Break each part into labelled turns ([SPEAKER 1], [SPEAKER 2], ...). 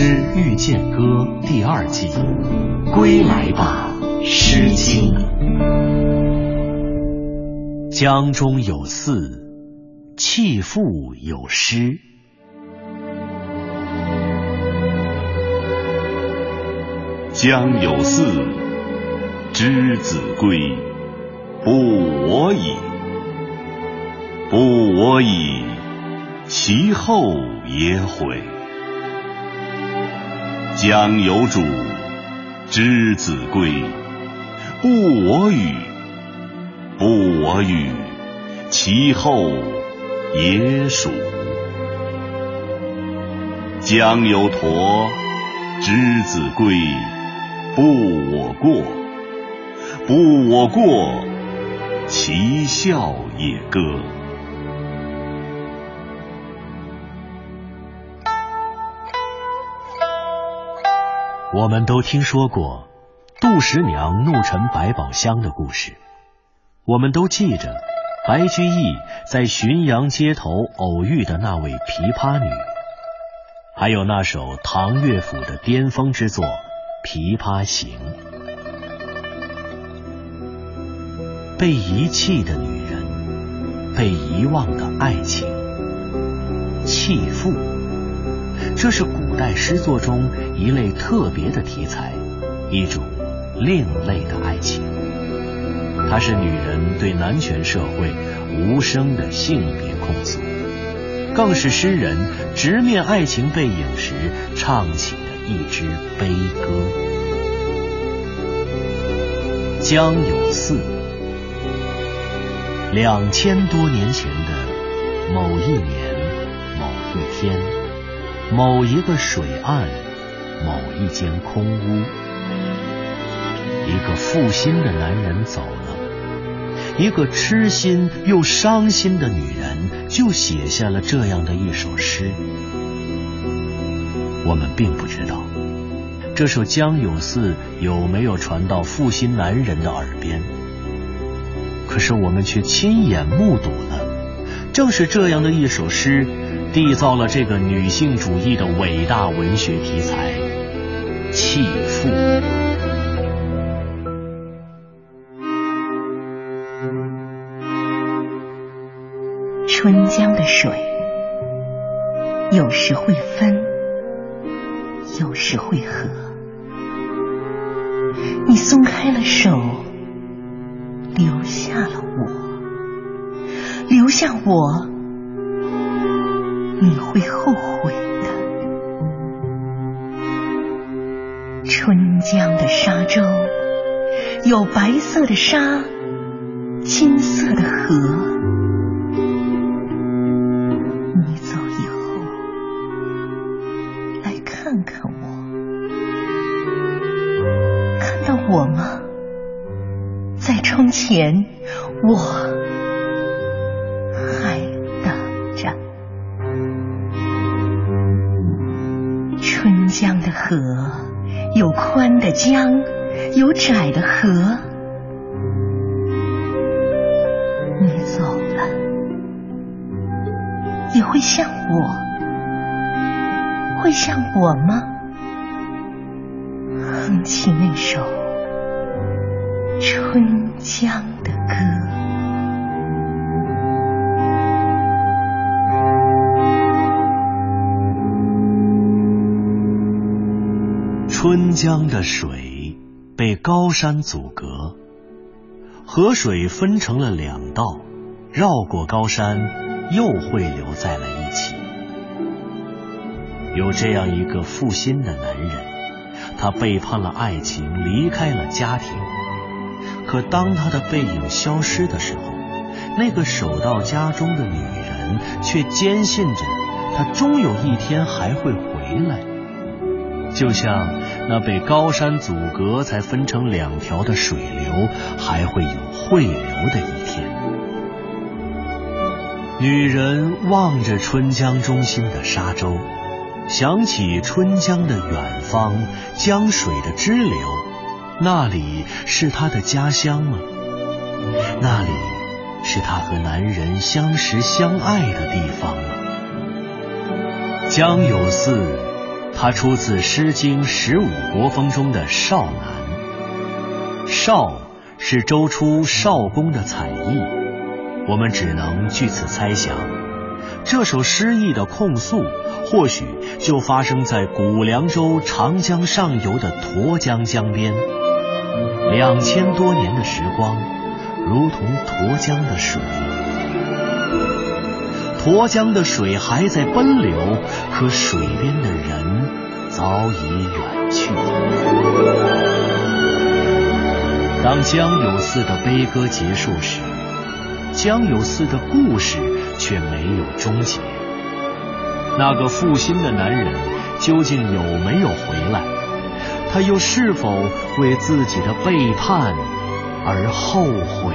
[SPEAKER 1] 诗遇见歌》第二季，归来吧，《诗经》。江中有寺，弃妇有诗。
[SPEAKER 2] 江有寺，之子归，不我已。不我已，其后也悔。江有主，之子归，不我与。不我与，其后也属。江有驼，之子归，不我过。不我过，其笑也歌。
[SPEAKER 1] 我们都听说过杜十娘怒沉百宝箱的故事，我们都记着白居易在浔阳街头偶遇的那位琵琶女，还有那首唐乐府的巅峰之作《琵琶行》。被遗弃的女人，被遗忘的爱情，弃妇。这是古代诗作中一类特别的题材，一种另类的爱情。它是女人对男权社会无声的性别控诉，更是诗人直面爱情背影时唱起的一支悲歌。江有寺，两千多年前的某一年某一天。某一个水岸，某一间空屋，一个负心的男人走了，一个痴心又伤心的女人就写下了这样的一首诗。我们并不知道这首《江有寺》有没有传到负心男人的耳边，可是我们却亲眼目睹了，正是这样的一首诗。缔造了这个女性主义的伟大文学题材——弃妇。
[SPEAKER 3] 春江的水，有时会分，有时会合。你松开了手，留下了我，留下我。你会后悔的。春江的沙洲，有白色的沙，金色的河。你走以后，来看看我，看到我吗？在窗前，我。春江的河有宽的江，有窄的河。你走了，也会像我，会像我吗？哼起那首春江的歌。
[SPEAKER 1] 江的水被高山阻隔，河水分成了两道，绕过高山，又汇流在了一起。有这样一个负心的男人，他背叛了爱情，离开了家庭。可当他的背影消失的时候，那个守到家中的女人却坚信着，他终有一天还会回来。就像那被高山阻隔才分成两条的水流，还会有汇流的一天。女人望着春江中心的沙洲，想起春江的远方，江水的支流，那里是她的家乡吗？那里是她和男人相识相爱的地方吗？江有寺。它出自《诗经·十五国风》中的《少南》。少是周初少公的才艺，我们只能据此猜想，这首诗意的控诉，或许就发生在古凉州长江上游的沱江江边。两千多年的时光，如同沱江的水。沱江的水还在奔流，可水边的人早已远去。当江有寺的悲歌结束时，江有寺的故事却没有终结。那个负心的男人究竟有没有回来？他又是否为自己的背叛而后悔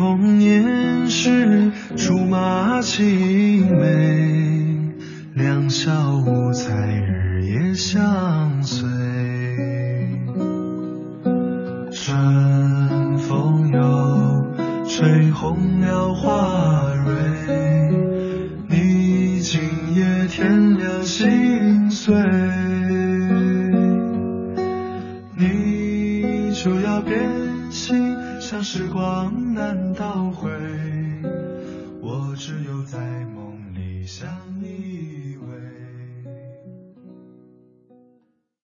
[SPEAKER 4] 童年时竹马青梅，两小无猜日夜相随。春风又吹红了花蕊，你今夜添了心碎，你就要变心，像时光难倒回，我只有在梦里相。